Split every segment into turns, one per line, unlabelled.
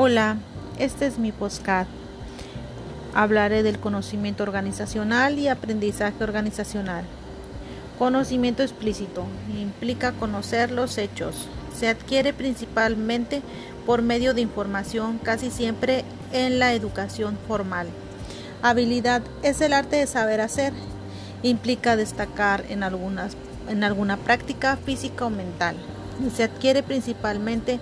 Hola, este es mi podcast. Hablaré del conocimiento organizacional y aprendizaje organizacional. Conocimiento explícito implica conocer los hechos. Se adquiere principalmente por medio de información, casi siempre en la educación formal. Habilidad es el arte de saber hacer. Implica destacar en, en alguna práctica física o mental. Se adquiere principalmente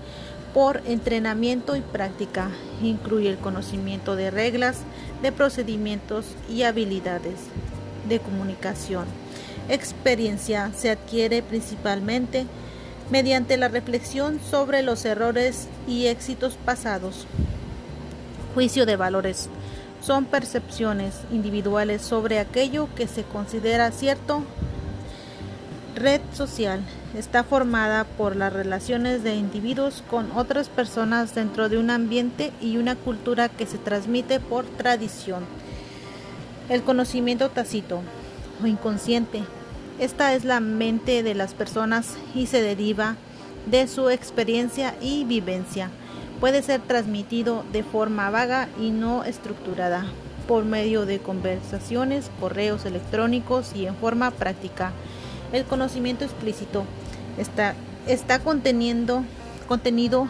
por entrenamiento y práctica. Incluye el conocimiento de reglas, de procedimientos y habilidades de comunicación. Experiencia se adquiere principalmente mediante la reflexión sobre los errores y éxitos pasados. Juicio de valores son percepciones individuales sobre aquello que se considera cierto red social está formada por las relaciones de individuos con otras personas dentro de un ambiente y una cultura que se transmite por tradición. El conocimiento tácito o inconsciente. Esta es la mente de las personas y se deriva de su experiencia y vivencia. Puede ser transmitido de forma vaga y no estructurada por medio de conversaciones, correos electrónicos y en forma práctica. El conocimiento explícito está, está conteniendo, contenido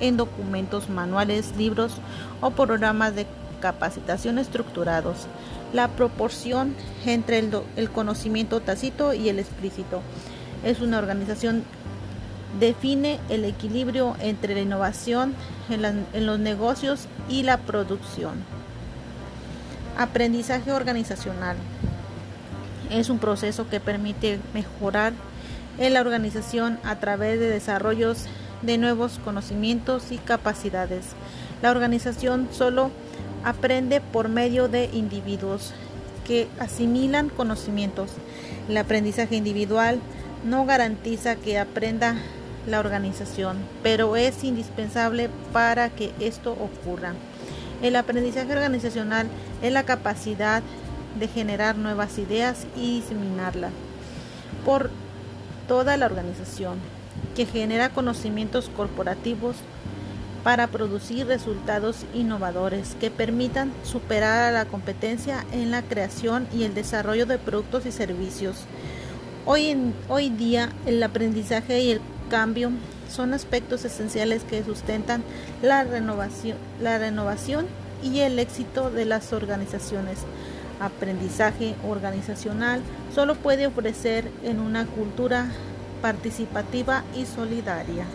en documentos, manuales, libros o programas de capacitación estructurados. La proporción entre el, conocimiento tácito y el explícito es una organización define el equilibrio entre la innovación en, los negocios y la producción. Aprendizaje organizacional es un proceso que permite mejorar en la organización a través de desarrollos de nuevos conocimientos y capacidades. La organización solo aprende por medio de individuos que asimilan conocimientos. El aprendizaje individual no garantiza que aprenda la organización, pero es indispensable para que esto ocurra. El aprendizaje organizacional es la capacidad de generar nuevas ideas y diseminarlas por toda la organización, que genera conocimientos corporativos para producir resultados innovadores que permitan superar a la competencia en la creación y el desarrollo de productos y servicios. Hoy, en, hoy día el aprendizaje y el cambio son aspectos esenciales que sustentan la renovación, la renovación y el éxito de las organizaciones aprendizaje organizacional solo puede ofrecer en una cultura participativa y solidaria.